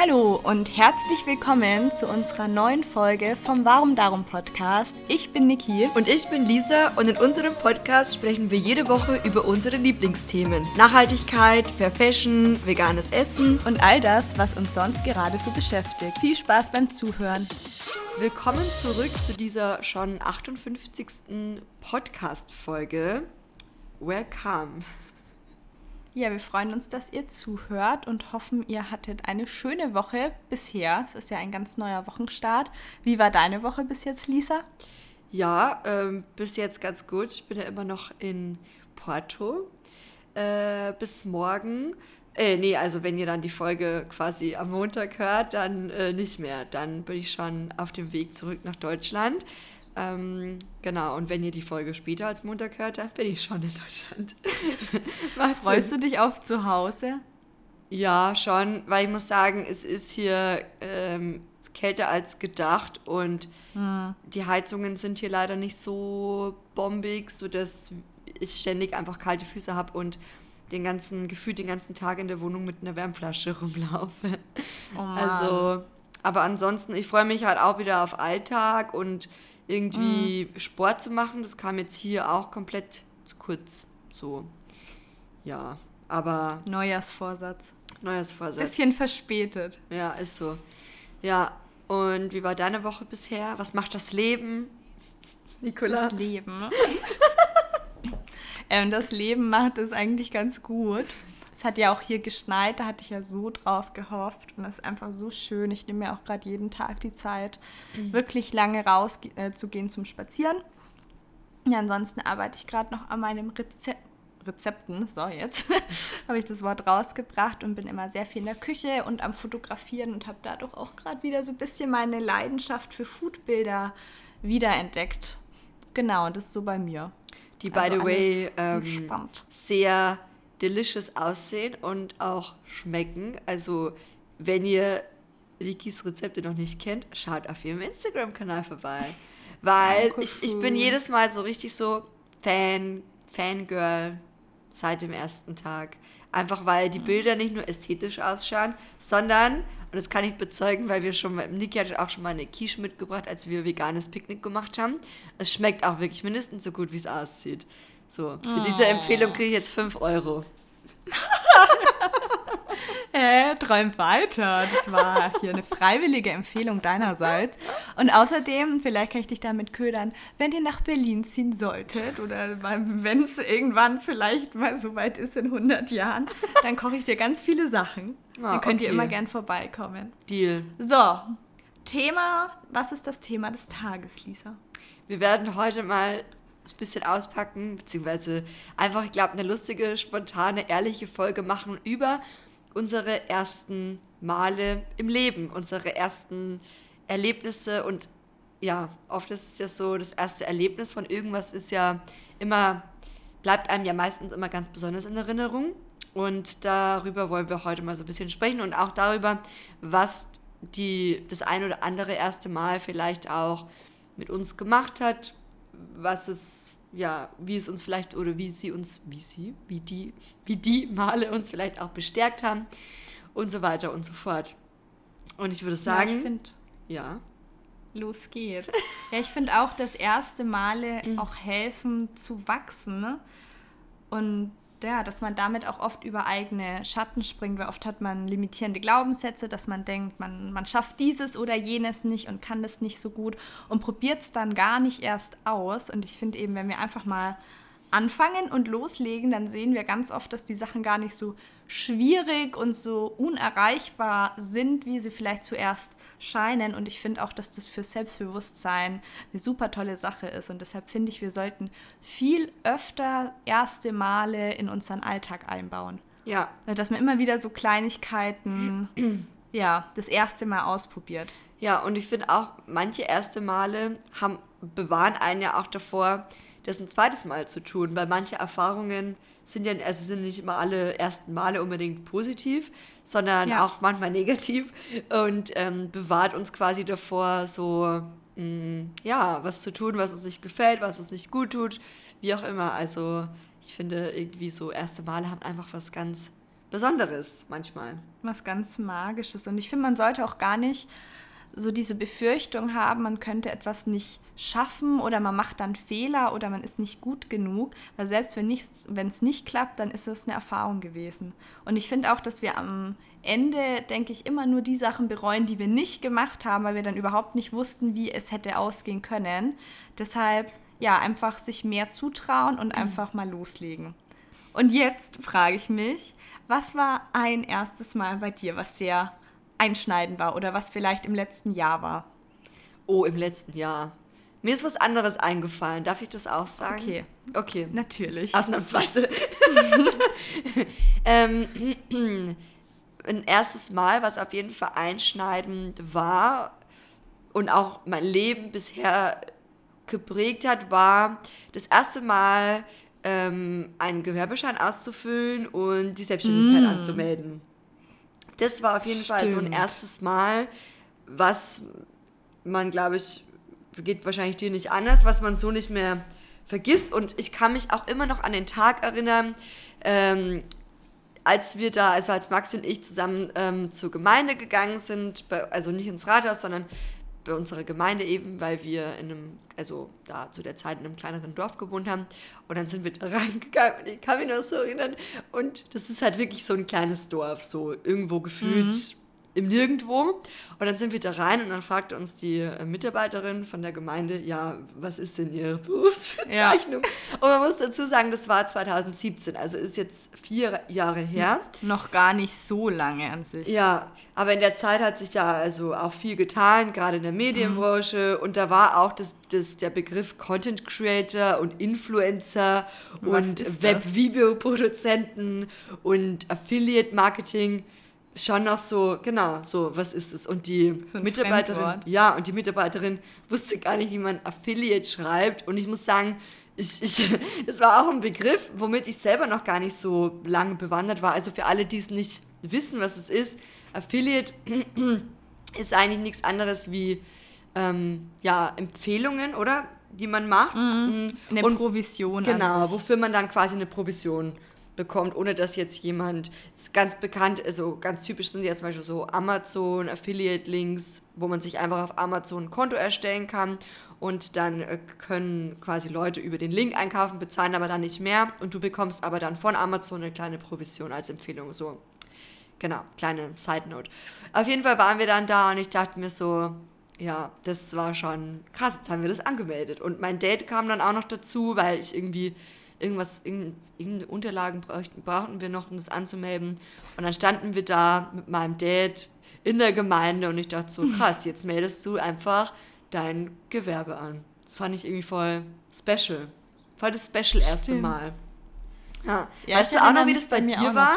Hallo und herzlich willkommen zu unserer neuen Folge vom Warum Darum Podcast. Ich bin Niki. Und ich bin Lisa und in unserem Podcast sprechen wir jede Woche über unsere Lieblingsthemen. Nachhaltigkeit, Fair Fashion, veganes Essen und all das, was uns sonst gerade so beschäftigt. Viel Spaß beim Zuhören. Willkommen zurück zu dieser schon 58. Podcast-Folge. Welcome. Ja, wir freuen uns, dass ihr zuhört und hoffen, ihr hattet eine schöne Woche bisher. Es ist ja ein ganz neuer Wochenstart. Wie war deine Woche bis jetzt, Lisa? Ja, ähm, bis jetzt ganz gut. Ich bin ja immer noch in Porto. Äh, bis morgen. Äh, nee, also wenn ihr dann die Folge quasi am Montag hört, dann äh, nicht mehr. Dann bin ich schon auf dem Weg zurück nach Deutschland. Ähm, genau, und wenn ihr die Folge später als Montag hört, dann bin ich schon in Deutschland. Freust du dich auf zu Hause? Ja, schon, weil ich muss sagen, es ist hier ähm, kälter als gedacht und hm. die Heizungen sind hier leider nicht so bombig, sodass ich ständig einfach kalte Füße habe und den ganzen, gefühlt den ganzen Tag in der Wohnung mit einer Wärmflasche rumlaufe. Oh also, aber ansonsten, ich freue mich halt auch wieder auf Alltag und irgendwie mhm. Sport zu machen. Das kam jetzt hier auch komplett zu kurz. So, ja, aber. Neujahrsvorsatz. Neujahrsvorsatz. Bisschen verspätet. Ja, ist so. Ja, und wie war deine Woche bisher? Was macht das Leben? Nicola? Das Leben. ähm, das Leben macht es eigentlich ganz gut. Es hat ja auch hier geschneit, da hatte ich ja so drauf gehofft und das ist einfach so schön. Ich nehme mir auch gerade jeden Tag die Zeit, mhm. wirklich lange rauszugehen äh, zum Spazieren. Ja, ansonsten arbeite ich gerade noch an meinem Rezept. Rezepten, so jetzt habe ich das Wort rausgebracht und bin immer sehr viel in der Küche und am Fotografieren und habe dadurch auch gerade wieder so ein bisschen meine Leidenschaft für Foodbilder wiederentdeckt. Genau, das ist so bei mir. Die, by also the way, ähm, sehr delicious aussehen und auch schmecken. Also, wenn ihr Likis Rezepte noch nicht kennt, schaut auf ihrem Instagram-Kanal vorbei. Weil oh, ich, ich bin jedes Mal so richtig so Fan, Fangirl seit dem ersten Tag. Einfach weil die Bilder nicht nur ästhetisch ausschauen, sondern, und das kann ich bezeugen, weil wir schon Niki hat auch schon mal eine Quiche mitgebracht, als wir veganes Picknick gemacht haben. Es schmeckt auch wirklich mindestens so gut, wie es aussieht. So, für oh. diese Empfehlung kriege ich jetzt 5 Euro. äh, träumt weiter. Das war hier eine freiwillige Empfehlung deinerseits. Und außerdem, vielleicht kann ich dich damit ködern, wenn ihr nach Berlin ziehen solltet oder wenn es irgendwann vielleicht mal so weit ist in 100 Jahren, dann koche ich dir ganz viele Sachen. Ah, dann könnt okay. ihr immer gern vorbeikommen. Deal. So, Thema, was ist das Thema des Tages, Lisa? Wir werden heute mal ein bisschen auspacken, beziehungsweise einfach, ich glaube, eine lustige, spontane, ehrliche Folge machen über unsere ersten Male im Leben, unsere ersten Erlebnisse und ja, oft ist es ja so, das erste Erlebnis von irgendwas ist ja immer, bleibt einem ja meistens immer ganz besonders in Erinnerung. Und darüber wollen wir heute mal so ein bisschen sprechen und auch darüber, was die, das ein oder andere erste Mal vielleicht auch mit uns gemacht hat, was es, ja, wie es uns vielleicht oder wie sie uns, wie sie, wie die, wie die Male uns vielleicht auch bestärkt haben und so weiter und so fort. Und ich würde sagen, ja, ich find, ja. Los geht's. ja, ich finde auch, dass erste Male mhm. auch helfen zu wachsen. Ne? Und ja, dass man damit auch oft über eigene Schatten springt, weil oft hat man limitierende Glaubenssätze, dass man denkt, man, man schafft dieses oder jenes nicht und kann das nicht so gut und probiert es dann gar nicht erst aus. Und ich finde eben, wenn wir einfach mal anfangen und loslegen, dann sehen wir ganz oft, dass die Sachen gar nicht so schwierig und so unerreichbar sind, wie sie vielleicht zuerst scheinen. Und ich finde auch, dass das für Selbstbewusstsein eine super tolle Sache ist. Und deshalb finde ich, wir sollten viel öfter erste Male in unseren Alltag einbauen. Ja. Dass man immer wieder so Kleinigkeiten, ja, das erste Mal ausprobiert. Ja, und ich finde auch, manche erste Male haben, bewahren einen ja auch davor, das ein zweites Mal zu tun, weil manche Erfahrungen sind ja also sind nicht immer alle ersten Male unbedingt positiv, sondern ja. auch manchmal negativ und ähm, bewahrt uns quasi davor, so mh, mm, ja, was zu tun, was uns nicht gefällt, was uns nicht gut tut, wie auch immer. Also ich finde irgendwie so erste Male haben einfach was ganz Besonderes manchmal. Was ganz Magisches. Und ich finde, man sollte auch gar nicht so diese Befürchtung haben, man könnte etwas nicht schaffen oder man macht dann Fehler oder man ist nicht gut genug, weil selbst wenn es nicht klappt, dann ist es eine Erfahrung gewesen. Und ich finde auch, dass wir am Ende, denke ich, immer nur die Sachen bereuen, die wir nicht gemacht haben, weil wir dann überhaupt nicht wussten, wie es hätte ausgehen können. Deshalb, ja, einfach sich mehr zutrauen und einfach mal loslegen. Und jetzt frage ich mich, was war ein erstes Mal bei dir, was sehr einschneidend war oder was vielleicht im letzten Jahr war? Oh, im letzten Jahr. Mir ist was anderes eingefallen. Darf ich das auch sagen? Okay. Okay. Natürlich. Ausnahmsweise. ähm, ein erstes Mal, was auf jeden Fall einschneidend war und auch mein Leben bisher geprägt hat, war das erste Mal ähm, einen Gewerbeschein auszufüllen und die Selbstständigkeit mm. anzumelden. Das war auf jeden Stimmt. Fall so ein erstes Mal, was man, glaube ich, geht wahrscheinlich dir nicht anders, was man so nicht mehr vergisst. Und ich kann mich auch immer noch an den Tag erinnern, ähm, als wir da, also als Max und ich zusammen ähm, zur Gemeinde gegangen sind, bei, also nicht ins Rathaus, sondern bei unserer Gemeinde eben, weil wir in einem, also da zu der Zeit in einem kleineren Dorf gewohnt haben. Und dann sind wir da reingegangen und ich kann mich noch so erinnern. Und das ist halt wirklich so ein kleines Dorf, so irgendwo gefühlt mhm im Nirgendwo. Und dann sind wir da rein und dann fragte uns die äh, Mitarbeiterin von der Gemeinde, ja, was ist denn Ihre Berufsbezeichnung? Ja. Und man muss dazu sagen, das war 2017, also ist jetzt vier Jahre her. Noch gar nicht so lange an sich. Ja, aber in der Zeit hat sich da also auch viel getan, gerade in der Medienbranche. Mhm. Und da war auch das, das, der Begriff Content Creator und Influencer was und Web-Video-Produzenten und Affiliate Marketing schon noch so, genau, so, was ist es? Und die so Mitarbeiterin, ja, und die Mitarbeiterin wusste gar nicht, wie man Affiliate schreibt. Und ich muss sagen, ich, ich, das war auch ein Begriff, womit ich selber noch gar nicht so lange bewandert war. Also für alle, die es nicht wissen, was es ist, Affiliate ist eigentlich nichts anderes wie ähm, ja, Empfehlungen, oder? Die man macht. Mhm. Eine und, Provision. Genau, wofür man dann quasi eine Provision bekommt, ohne dass jetzt jemand ganz bekannt, also ganz typisch sind ja zum Beispiel so Amazon, Affiliate-Links, wo man sich einfach auf Amazon ein Konto erstellen kann und dann äh, können quasi Leute über den Link einkaufen, bezahlen aber dann nicht mehr und du bekommst aber dann von Amazon eine kleine Provision als Empfehlung. So, genau, kleine Side Note. Auf jeden Fall waren wir dann da und ich dachte mir so, ja, das war schon krass, jetzt haben wir das angemeldet. Und mein Date kam dann auch noch dazu, weil ich irgendwie irgendwas, irgendeine Unterlagen brauchten, brauchten wir noch, um das anzumelden. Und dann standen wir da mit meinem Dad in der Gemeinde und ich dachte so, krass, jetzt meldest du einfach dein Gewerbe an. Das fand ich irgendwie voll special. Voll das special erste Stimmt. Mal. Ja. ja weißt du auch noch, wie das bei, bei dir war?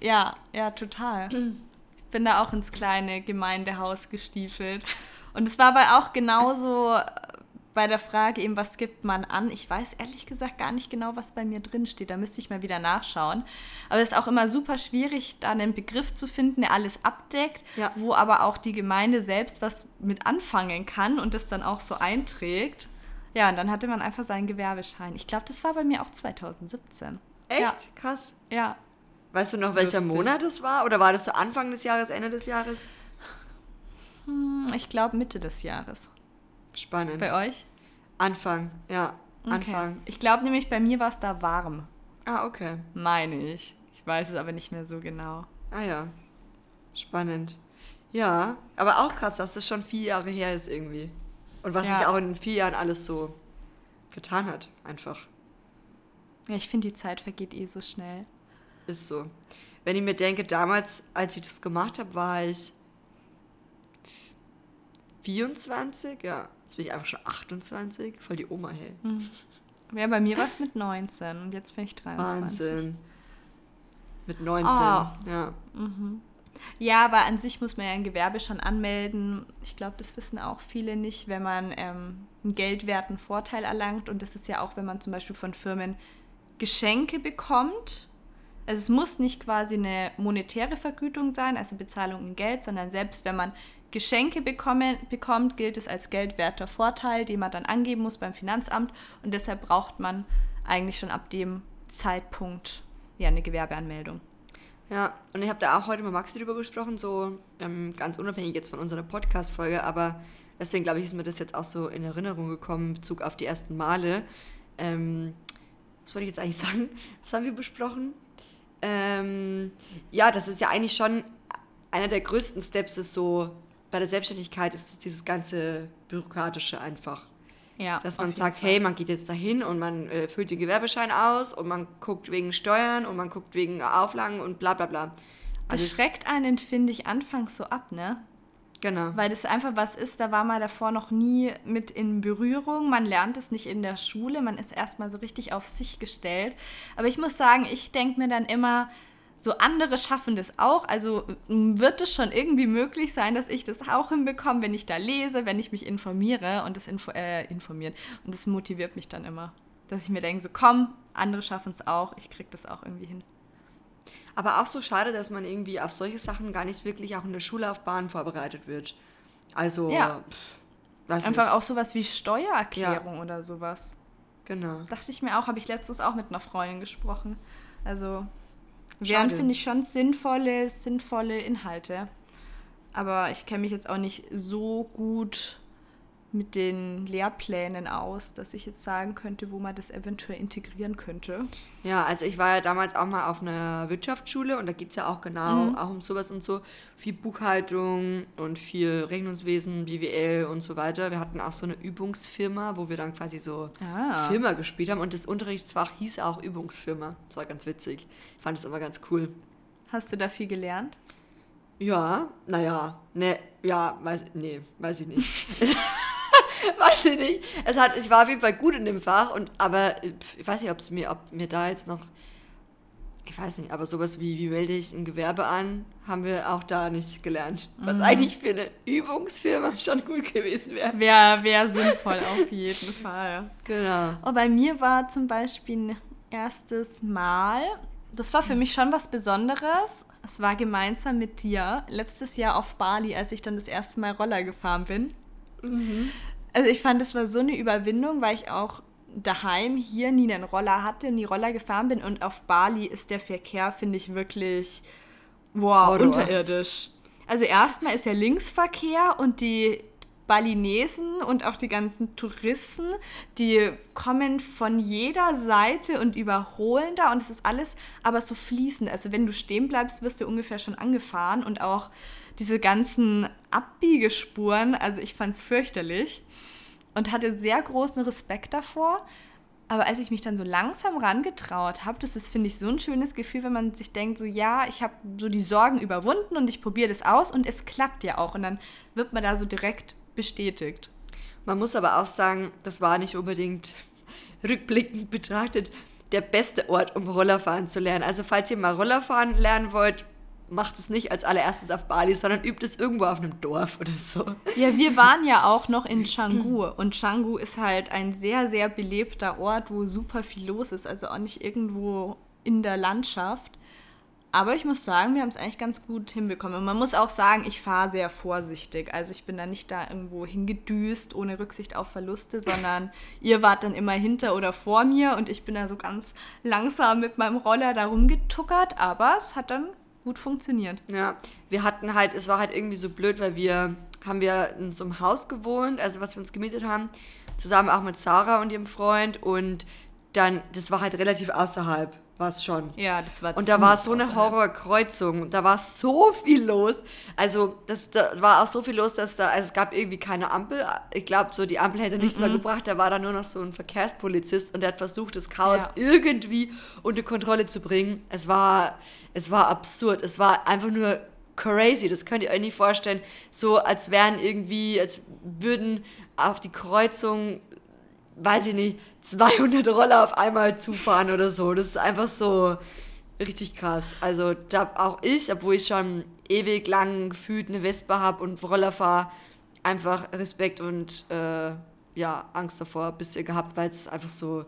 Ja, ja, total. Ich bin da auch ins kleine Gemeindehaus gestiefelt. Und es war aber auch genauso bei der Frage eben, was gibt man an? Ich weiß ehrlich gesagt gar nicht genau, was bei mir drin steht. Da müsste ich mal wieder nachschauen. Aber es ist auch immer super schwierig, da einen Begriff zu finden, der alles abdeckt, ja. wo aber auch die Gemeinde selbst was mit anfangen kann und das dann auch so einträgt. Ja, und dann hatte man einfach seinen Gewerbeschein. Ich glaube, das war bei mir auch 2017. Echt? Ja. Krass. Ja. Weißt du noch, welcher Lustig. Monat es war? Oder war das so Anfang des Jahres, Ende des Jahres? Hm, ich glaube Mitte des Jahres. Spannend. Bei euch? Anfang, ja. Okay. Anfang. Ich glaube nämlich, bei mir war es da warm. Ah, okay. Meine ich. Ich weiß es aber nicht mehr so genau. Ah ja. Spannend. Ja, aber auch krass, dass das schon vier Jahre her ist irgendwie. Und was ja. sich auch in vier Jahren alles so getan hat, einfach. Ja, ich finde, die Zeit vergeht eh so schnell. Ist so. Wenn ich mir denke, damals, als ich das gemacht habe, war ich 24, ja. Jetzt bin ich einfach schon 28. Voll die Oma, hey. Mhm. Ja, bei mir war es mit 19 und jetzt bin ich 23. Wahnsinn. Mit 19, oh. ja. Mhm. Ja, aber an sich muss man ja ein Gewerbe schon anmelden. Ich glaube, das wissen auch viele nicht, wenn man ähm, einen geldwerten Vorteil erlangt. Und das ist ja auch, wenn man zum Beispiel von Firmen Geschenke bekommt. Also es muss nicht quasi eine monetäre Vergütung sein, also Bezahlung in Geld, sondern selbst wenn man Geschenke bekommen, bekommt, gilt es als geldwerter Vorteil, den man dann angeben muss beim Finanzamt. Und deshalb braucht man eigentlich schon ab dem Zeitpunkt ja eine Gewerbeanmeldung. Ja, und ich habe da auch heute mit Maxi drüber gesprochen, so ähm, ganz unabhängig jetzt von unserer Podcast-Folge, aber deswegen glaube ich, ist mir das jetzt auch so in Erinnerung gekommen, in Bezug auf die ersten Male. Ähm, was wollte ich jetzt eigentlich sagen? Was haben wir besprochen? Ähm, ja, das ist ja eigentlich schon einer der größten Steps ist so bei der Selbstständigkeit ist dieses ganze bürokratische einfach. Ja, dass man sagt, Fall. hey, man geht jetzt dahin und man äh, füllt den Gewerbeschein aus und man guckt wegen Steuern und man guckt wegen Auflagen und bla bla bla. Also das schreckt einen, finde ich, anfangs so ab, ne? Genau. Weil das einfach was ist, da war man davor noch nie mit in Berührung. Man lernt es nicht in der Schule, man ist erstmal so richtig auf sich gestellt. Aber ich muss sagen, ich denke mir dann immer, so andere schaffen das auch. Also wird es schon irgendwie möglich sein, dass ich das auch hinbekomme, wenn ich da lese, wenn ich mich informiere und das info äh, informiert. Und das motiviert mich dann immer. Dass ich mir denke, so komm, andere schaffen es auch, ich krieg das auch irgendwie hin. Aber auch so schade, dass man irgendwie auf solche Sachen gar nicht wirklich auch in der Schullaufbahn vorbereitet wird. Also, ja. Pff, einfach nicht. auch sowas wie Steuererklärung ja. oder sowas. Genau. Dachte ich mir auch, habe ich letztens auch mit einer Freundin gesprochen. Also, wären, finde ich, schon sinnvolle, sinnvolle Inhalte. Aber ich kenne mich jetzt auch nicht so gut mit den Lehrplänen aus, dass ich jetzt sagen könnte, wo man das eventuell integrieren könnte. Ja, also ich war ja damals auch mal auf einer Wirtschaftsschule und da geht es ja auch genau mhm. auch um sowas und so. Viel Buchhaltung und viel Rechnungswesen, BWL und so weiter. Wir hatten auch so eine Übungsfirma, wo wir dann quasi so ah. Firma gespielt haben und das Unterrichtsfach hieß auch Übungsfirma. Das war ganz witzig. Ich fand es immer ganz cool. Hast du da viel gelernt? Ja, naja, ne, ja, weiß, nee, weiß ich nicht. weiß ich nicht. Es hat, ich war auf jeden Fall gut in dem Fach, und, aber ich weiß nicht, ob mir, ob mir da jetzt noch, ich weiß nicht, aber sowas wie, wie melde ich ein Gewerbe an, haben wir auch da nicht gelernt. Was mhm. eigentlich für eine Übungsfirma schon gut gewesen wäre. Wäre wär sinnvoll auf jeden Fall. Genau. Oh, bei mir war zum Beispiel ein erstes Mal, das war für mich schon was Besonderes. Es war gemeinsam mit dir letztes Jahr auf Bali, als ich dann das erste Mal Roller gefahren bin. Mhm. Also ich fand, das war so eine Überwindung, weil ich auch daheim hier nie einen Roller hatte, nie Roller gefahren bin und auf Bali ist der Verkehr, finde ich, wirklich wow, oh, unterirdisch. Also erstmal ist ja Linksverkehr und die Balinesen und auch die ganzen Touristen, die kommen von jeder Seite und überholen da und es ist alles aber so fließend. Also wenn du stehen bleibst, wirst du ungefähr schon angefahren und auch diese ganzen Abbiegespuren, also ich fand es fürchterlich und hatte sehr großen Respekt davor. Aber als ich mich dann so langsam rangetraut habe, das ist, finde ich, so ein schönes Gefühl, wenn man sich denkt, so ja, ich habe so die Sorgen überwunden und ich probiere das aus und es klappt ja auch. Und dann wird man da so direkt bestätigt. Man muss aber auch sagen, das war nicht unbedingt rückblickend betrachtet der beste Ort, um Rollerfahren zu lernen. Also falls ihr mal Rollerfahren lernen wollt, macht es nicht als allererstes auf Bali, sondern übt es irgendwo auf einem Dorf oder so. Ja, wir waren ja auch noch in Canggu und Canggu ist halt ein sehr, sehr belebter Ort, wo super viel los ist, also auch nicht irgendwo in der Landschaft. Aber ich muss sagen, wir haben es eigentlich ganz gut hinbekommen. Und man muss auch sagen, ich fahre sehr vorsichtig. Also ich bin da nicht da irgendwo hingedüst, ohne Rücksicht auf Verluste, sondern ihr wart dann immer hinter oder vor mir und ich bin da so ganz langsam mit meinem Roller da rumgetuckert. Aber es hat dann gut funktioniert. Ja, wir hatten halt, es war halt irgendwie so blöd, weil wir haben wir in so einem Haus gewohnt, also was wir uns gemietet haben, zusammen auch mit Sarah und ihrem Freund und dann, das war halt relativ außerhalb war es schon. Ja, das war Und da war so eine Horrorkreuzung. Da war so viel los. Also, das, da war auch so viel los, dass da, also es gab irgendwie keine Ampel. Ich glaube, so die Ampel hätte nichts mm -mm. mehr gebracht. Da war da nur noch so ein Verkehrspolizist und der hat versucht, das Chaos ja. irgendwie unter Kontrolle zu bringen. Es war, es war absurd. Es war einfach nur crazy. Das könnt ihr euch nicht vorstellen. So, als wären irgendwie, als würden auf die Kreuzung weiß ich nicht, 200 Roller auf einmal zufahren oder so. Das ist einfach so richtig krass. Also da auch ich, obwohl ich schon ewig lang gefühlt eine Vespa habe und Roller fahre, einfach Respekt und äh, ja, Angst davor ein bisschen gehabt, weil es einfach so,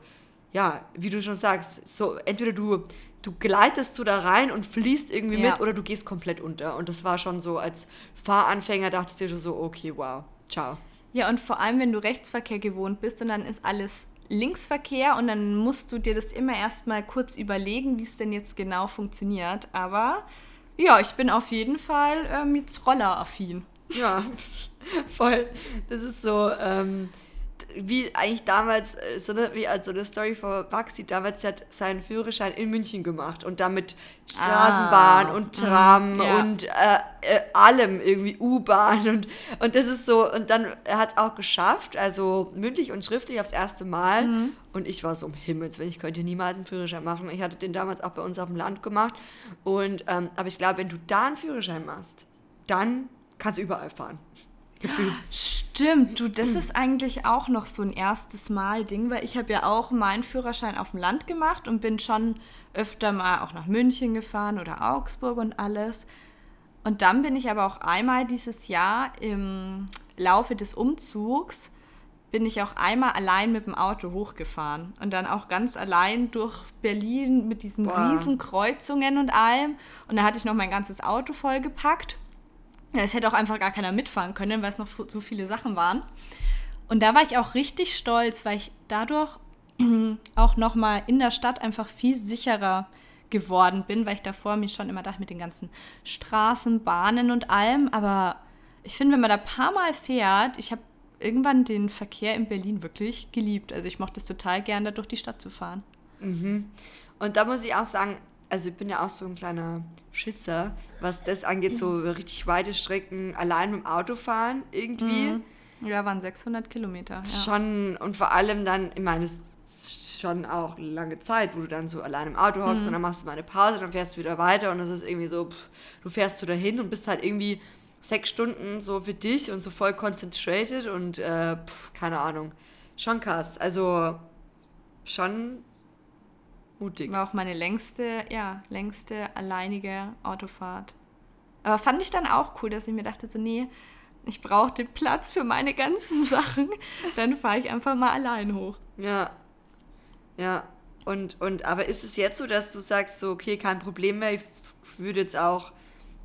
ja, wie du schon sagst, so entweder du, du gleitest so da rein und fließt irgendwie ja. mit oder du gehst komplett unter. Und das war schon so, als Fahranfänger dachtest du dir schon so, okay, wow, ciao. Ja, und vor allem, wenn du Rechtsverkehr gewohnt bist und dann ist alles Linksverkehr und dann musst du dir das immer erstmal kurz überlegen, wie es denn jetzt genau funktioniert. Aber ja, ich bin auf jeden Fall ähm, jetzt rolleraffin. Ja, voll. Das ist so, ähm, wie eigentlich damals, äh, so eine, wie also eine Story von Maxi, damals hat seinen Führerschein in München gemacht und damit Straßenbahn ah, und Tram ja. und äh, äh, allem irgendwie U-Bahn und, und das ist so, und dann er hat es auch geschafft, also mündlich und schriftlich aufs erste Mal mhm. und ich war so um Himmels, wenn ich könnte niemals einen Führerschein machen. Ich hatte den damals auch bei uns auf dem Land gemacht und, ähm, aber ich glaube, wenn du da einen Führerschein machst, dann kannst du überall fahren gefühlt. Stimmt, du, das ist eigentlich auch noch so ein erstes Mal-Ding, weil ich habe ja auch meinen Führerschein auf dem Land gemacht und bin schon öfter mal auch nach München gefahren oder Augsburg und alles. Und dann bin ich aber auch einmal dieses Jahr im Laufe des Umzugs bin ich auch einmal allein mit dem Auto hochgefahren und dann auch ganz allein durch Berlin mit diesen Boah. riesen Kreuzungen und allem. Und da hatte ich noch mein ganzes Auto vollgepackt es hätte auch einfach gar keiner mitfahren können, weil es noch so viele Sachen waren. Und da war ich auch richtig stolz, weil ich dadurch auch nochmal in der Stadt einfach viel sicherer geworden bin, weil ich davor mir schon immer dachte mit den ganzen Straßen, Bahnen und allem. Aber ich finde, wenn man da ein paar Mal fährt, ich habe irgendwann den Verkehr in Berlin wirklich geliebt. Also ich mochte es total gern, da durch die Stadt zu fahren. Mhm. Und da muss ich auch sagen, also ich bin ja auch so ein kleiner Schisser, was das angeht, so richtig weite Strecken allein mit dem Auto fahren irgendwie. Mhm. Ja, waren 600 Kilometer. Ja. Schon, und vor allem dann, ich meine, es ist schon auch lange Zeit, wo du dann so allein im Auto hockst mhm. und dann machst du mal eine Pause, dann fährst du wieder weiter und es ist irgendwie so, pff, du fährst so dahin und bist halt irgendwie sechs Stunden so für dich und so voll concentrated und äh, pff, keine Ahnung. Schon krass. Also schon Mutig. War auch meine längste, ja, längste alleinige Autofahrt. Aber fand ich dann auch cool, dass ich mir dachte, so, nee, ich brauche den Platz für meine ganzen Sachen. Dann fahre ich einfach mal allein hoch. Ja. Ja. Und, und, aber ist es jetzt so, dass du sagst, so, okay, kein Problem mehr, ich würde jetzt auch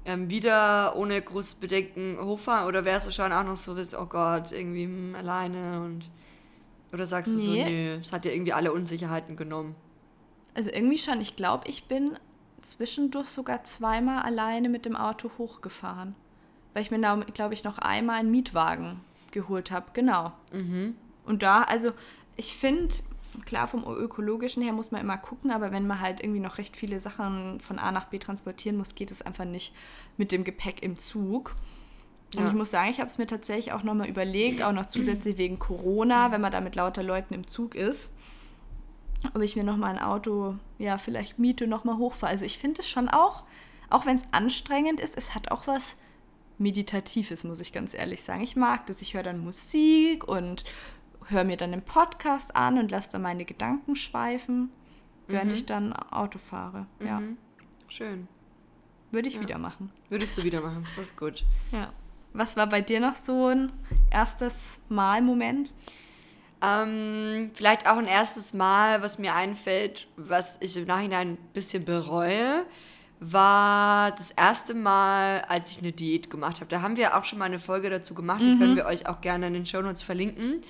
ähm, wieder ohne großes Bedenken hochfahren? Oder wärst du schon auch noch so, oh Gott, irgendwie hm, alleine und. Oder sagst du nee. so, nee, es hat dir irgendwie alle Unsicherheiten genommen? Also irgendwie schon. Ich glaube, ich bin zwischendurch sogar zweimal alleine mit dem Auto hochgefahren. Weil ich mir da, glaube ich, noch einmal einen Mietwagen geholt habe. Genau. Mhm. Und da, also ich finde, klar, vom ökologischen her muss man immer gucken, aber wenn man halt irgendwie noch recht viele Sachen von A nach B transportieren muss, geht es einfach nicht mit dem Gepäck im Zug. Und ja. ich muss sagen, ich habe es mir tatsächlich auch nochmal überlegt, auch noch zusätzlich wegen Corona, wenn man da mit lauter Leuten im Zug ist ob ich mir nochmal ein Auto, ja, vielleicht miete, nochmal hochfahre. Also ich finde es schon auch, auch wenn es anstrengend ist, es hat auch was Meditatives, muss ich ganz ehrlich sagen. Ich mag das. Ich höre dann Musik und höre mir dann den Podcast an und lasse dann meine Gedanken schweifen, während mhm. ich dann Auto fahre. Mhm. Ja. Schön. Würde ich ja. wieder machen. Würdest du wieder machen. Das ist gut. Ja. Was war bei dir noch so ein erstes Mal-Moment? Ähm, vielleicht auch ein erstes Mal, was mir einfällt, was ich im Nachhinein ein bisschen bereue, war das erste Mal, als ich eine Diät gemacht habe. Da haben wir auch schon mal eine Folge dazu gemacht, die mhm. können wir euch auch gerne in den Shownotes verlinken.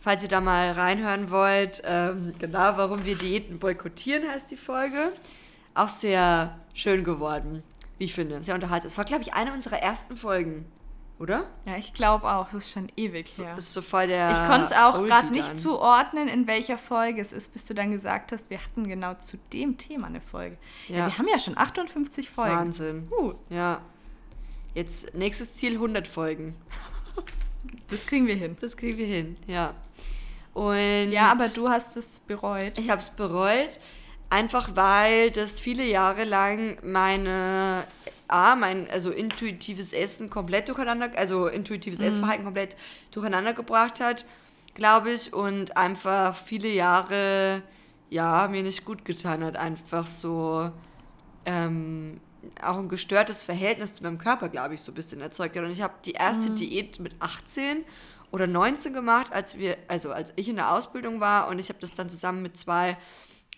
Falls ihr da mal reinhören wollt, ähm, genau, warum wir Diäten boykottieren, heißt die Folge. Auch sehr schön geworden, wie ich finde. Sehr unterhaltsam. Das war, glaube ich, eine unserer ersten Folgen oder? Ja, ich glaube auch. Das ist schon ewig so, her. Ist so voll der. Ich konnte es auch gerade nicht zuordnen, in welcher Folge es ist, bis du dann gesagt hast, wir hatten genau zu dem Thema eine Folge. Ja, ja wir haben ja schon 58 Folgen. Wahnsinn. Uh. Ja. Jetzt nächstes Ziel 100 Folgen. Das kriegen wir hin. Das kriegen wir hin, ja. Und ja, aber du hast es bereut. Ich habe es bereut, einfach weil das viele Jahre lang meine A, mein also intuitives Essen komplett durcheinander, also intuitives mhm. Essverhalten komplett durcheinander gebracht hat, glaube ich, und einfach viele Jahre, ja, mir nicht gut getan hat, einfach so ähm, auch ein gestörtes Verhältnis zu meinem Körper, glaube ich, so ein bisschen erzeugt hat. Und ich habe die erste mhm. Diät mit 18 oder 19 gemacht, als wir, also als ich in der Ausbildung war und ich habe das dann zusammen mit zwei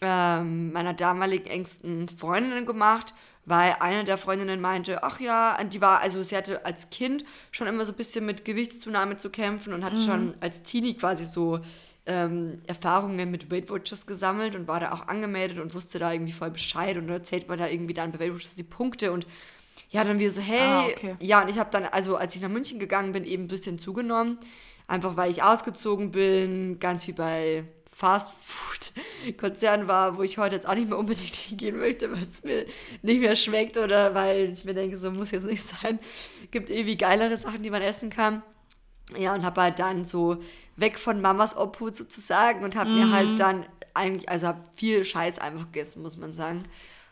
ähm, meiner damaligen engsten Freundinnen gemacht weil eine der Freundinnen meinte, ach ja, die war, also sie hatte als Kind schon immer so ein bisschen mit Gewichtszunahme zu kämpfen und hatte mhm. schon als Teenie quasi so ähm, Erfahrungen mit Weight Watchers gesammelt und war da auch angemeldet und wusste da irgendwie voll Bescheid und erzählt man da irgendwie dann bei Weight Watchers die Punkte und ja, dann wir so, hey, ah, okay. ja, und ich habe dann, also als ich nach München gegangen bin, eben ein bisschen zugenommen, einfach weil ich ausgezogen bin, ganz wie bei Fastfood-Konzern war, wo ich heute jetzt auch nicht mehr unbedingt hingehen möchte, weil es mir nicht mehr schmeckt oder weil ich mir denke, so muss jetzt nicht sein. Gibt irgendwie geilere Sachen, die man essen kann. Ja, und habe halt dann so weg von Mamas Obhut sozusagen und habe mm. mir halt mhm. dann eigentlich, also habe viel Scheiß einfach gegessen, muss man sagen.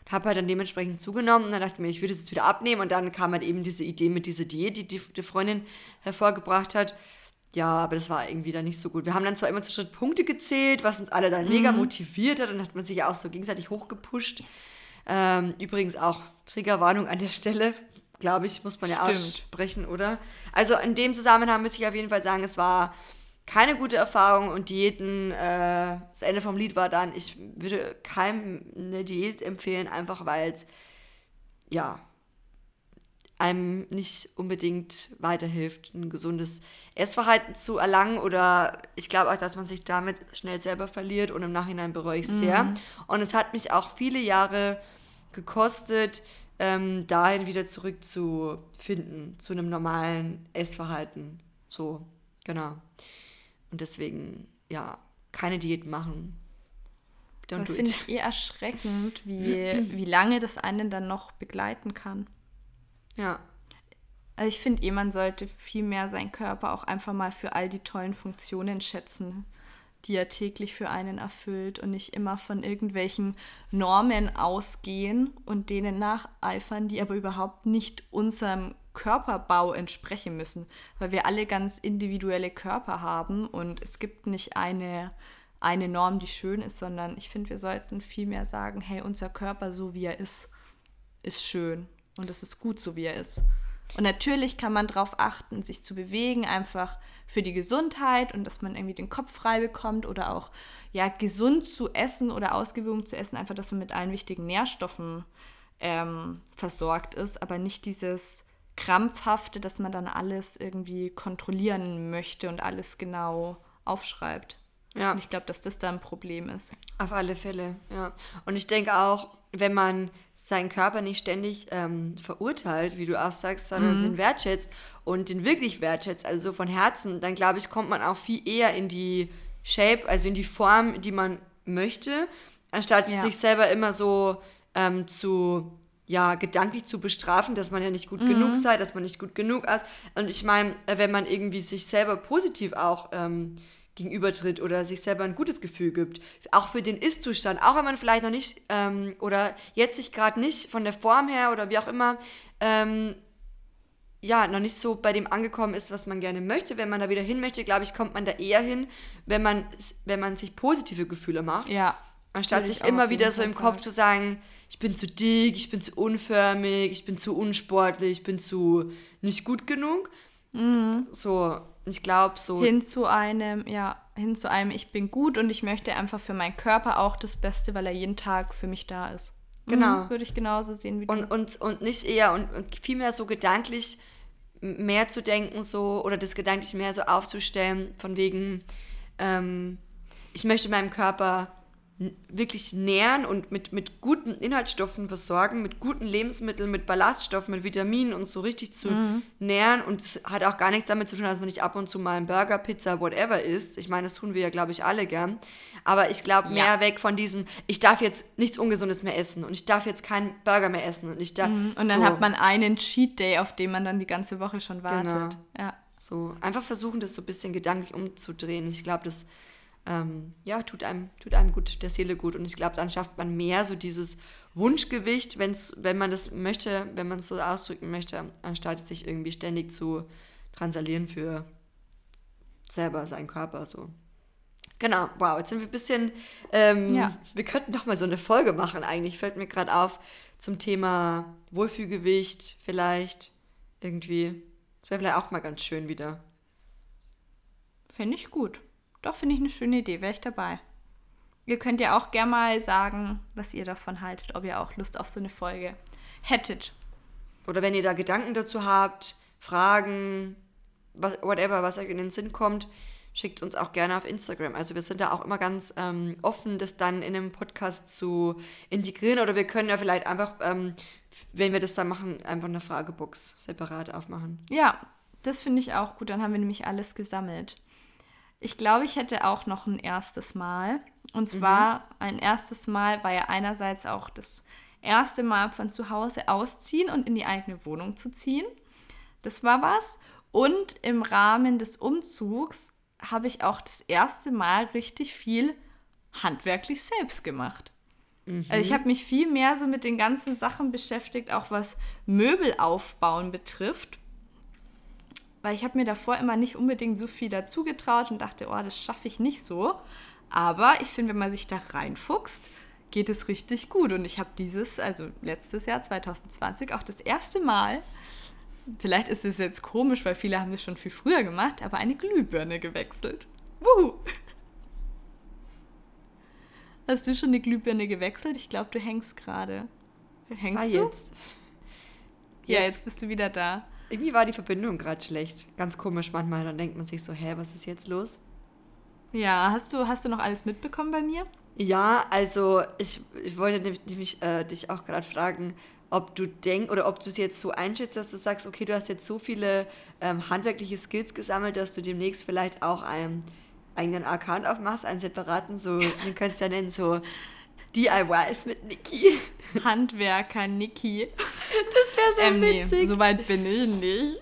Habe halt dann dementsprechend zugenommen und dann dachte ich mir, ich würde es jetzt wieder abnehmen und dann kam halt eben diese Idee mit dieser Diät, die die, die Freundin hervorgebracht hat. Ja, aber das war irgendwie dann nicht so gut. Wir haben dann zwar immer zu Schritt Punkte gezählt, was uns alle dann mhm. mega motiviert hat und hat man sich ja auch so gegenseitig hochgepusht. Ähm, übrigens auch Triggerwarnung an der Stelle, glaube ich, muss man ja Stimmt. aussprechen, oder? Also in dem Zusammenhang muss ich auf jeden Fall sagen, es war keine gute Erfahrung und Diäten, äh, das Ende vom Lied war dann, ich würde keinem eine Diät empfehlen, einfach weil es, ja, einem nicht unbedingt weiterhilft, ein gesundes Essverhalten zu erlangen. Oder ich glaube auch, dass man sich damit schnell selber verliert und im Nachhinein bereue ich es sehr. Mhm. Und es hat mich auch viele Jahre gekostet, ähm, dahin wieder zurückzufinden, zu einem normalen Essverhalten. So, genau. Und deswegen, ja, keine Diät machen. Don't das finde ich eh erschreckend, wie, wie lange das einen dann noch begleiten kann. Ja. Also ich finde eh, man sollte viel mehr seinen Körper auch einfach mal für all die tollen Funktionen schätzen, die er täglich für einen erfüllt und nicht immer von irgendwelchen Normen ausgehen und denen nacheifern, die aber überhaupt nicht unserem Körperbau entsprechen müssen, weil wir alle ganz individuelle Körper haben und es gibt nicht eine, eine Norm, die schön ist, sondern ich finde, wir sollten vielmehr sagen, hey, unser Körper so wie er ist, ist schön und es ist gut so, wie er ist. Und natürlich kann man darauf achten, sich zu bewegen, einfach für die Gesundheit und dass man irgendwie den Kopf frei bekommt oder auch ja gesund zu essen oder ausgewogen zu essen, einfach, dass man mit allen wichtigen Nährstoffen ähm, versorgt ist, aber nicht dieses krampfhafte, dass man dann alles irgendwie kontrollieren möchte und alles genau aufschreibt. Ja. Und ich glaube, dass das da ein Problem ist. Auf alle Fälle, ja. Und ich denke auch, wenn man seinen Körper nicht ständig ähm, verurteilt, wie du auch sagst, sondern mhm. den wertschätzt und den wirklich wertschätzt, also so von Herzen, dann glaube ich, kommt man auch viel eher in die Shape, also in die Form, die man möchte, anstatt ja. sich selber immer so ähm, zu, ja, gedanklich zu bestrafen, dass man ja nicht gut mhm. genug sei, dass man nicht gut genug ist. Und ich meine, wenn man irgendwie sich selber positiv auch ähm, gegenübertritt oder sich selber ein gutes Gefühl gibt. Auch für den Ist-Zustand, auch wenn man vielleicht noch nicht ähm, oder jetzt sich gerade nicht von der Form her oder wie auch immer ähm, ja, noch nicht so bei dem angekommen ist, was man gerne möchte. Wenn man da wieder hin möchte, glaube ich, kommt man da eher hin, wenn man, wenn man sich positive Gefühle macht. Ja. Anstatt sich immer wieder so im Kopf sagen. zu sagen, ich bin zu dick, ich bin zu unförmig, ich bin zu unsportlich, ich bin zu nicht gut genug. Mhm. So, ich glaube so. Hin zu einem, ja, hin zu einem, ich bin gut und ich möchte einfach für meinen Körper auch das Beste, weil er jeden Tag für mich da ist. Genau. Mhm, würde ich genauso sehen wie du. Und, und, und nicht eher und, und vielmehr so gedanklich mehr zu denken, so, oder das gedanklich mehr so aufzustellen, von wegen, ähm, ich möchte meinem Körper wirklich nähren und mit, mit guten Inhaltsstoffen versorgen, mit guten Lebensmitteln, mit Ballaststoffen, mit Vitaminen und so richtig zu mhm. nähren. Und es hat auch gar nichts damit zu tun, dass man nicht ab und zu mal einen Burger, Pizza, whatever isst. Ich meine, das tun wir ja, glaube ich, alle gern. Aber ich glaube mehr ja. weg von diesem, ich darf jetzt nichts Ungesundes mehr essen und ich darf jetzt keinen Burger mehr essen. Und, ich darf, mhm. und dann so. hat man einen Cheat Day, auf den man dann die ganze Woche schon wartet. Genau. Ja. So, einfach versuchen, das so ein bisschen gedanklich umzudrehen. Ich glaube, das ähm, ja, tut einem, tut einem gut, der Seele gut. Und ich glaube, dann schafft man mehr so dieses Wunschgewicht, wenn's, wenn man das möchte, wenn man es so ausdrücken möchte, anstatt sich irgendwie ständig zu transalieren für selber seinen Körper. So. Genau, wow, jetzt sind wir ein bisschen, ähm, ja. wir könnten doch mal so eine Folge machen eigentlich, fällt mir gerade auf, zum Thema Wohlfühlgewicht vielleicht irgendwie. Das wäre vielleicht auch mal ganz schön wieder. Finde ich gut. Doch, finde ich eine schöne Idee, wäre ich dabei. Ihr könnt ja auch gerne mal sagen, was ihr davon haltet, ob ihr auch Lust auf so eine Folge hättet. Oder wenn ihr da Gedanken dazu habt, Fragen, was, whatever, was euch in den Sinn kommt, schickt uns auch gerne auf Instagram. Also wir sind da auch immer ganz ähm, offen, das dann in einem Podcast zu integrieren. Oder wir können ja vielleicht einfach, ähm, wenn wir das dann machen, einfach eine Fragebox separat aufmachen. Ja, das finde ich auch gut. Dann haben wir nämlich alles gesammelt. Ich glaube, ich hätte auch noch ein erstes Mal. Und zwar mhm. ein erstes Mal war ja einerseits auch das erste Mal von zu Hause ausziehen und in die eigene Wohnung zu ziehen. Das war was. Und im Rahmen des Umzugs habe ich auch das erste Mal richtig viel handwerklich selbst gemacht. Mhm. Also ich habe mich viel mehr so mit den ganzen Sachen beschäftigt, auch was Möbel aufbauen betrifft. Weil ich habe mir davor immer nicht unbedingt so viel dazu getraut und dachte, oh, das schaffe ich nicht so. Aber ich finde, wenn man sich da reinfuchst, geht es richtig gut. Und ich habe dieses, also letztes Jahr 2020, auch das erste Mal, vielleicht ist es jetzt komisch, weil viele haben das schon viel früher gemacht, aber eine Glühbirne gewechselt. Wuhu! Hast du schon eine Glühbirne gewechselt? Ich glaube, du hängst gerade. Hängst ah, du? Jetzt. Ja, jetzt. jetzt bist du wieder da. Irgendwie war die Verbindung gerade schlecht. Ganz komisch manchmal. Dann denkt man sich so, hä, was ist jetzt los? Ja, hast du, hast du noch alles mitbekommen bei mir? Ja, also ich, ich wollte nämlich äh, dich auch gerade fragen, ob du denkst oder ob du es jetzt so einschätzt, dass du sagst, okay, du hast jetzt so viele ähm, handwerkliche Skills gesammelt, dass du demnächst vielleicht auch einen eigenen Account aufmachst, einen separaten, so, den könntest du ja nennen, so DIYs mit Niki. Handwerker Niki. Das wäre so ähm, witzig. Nee, so weit bin ich nicht.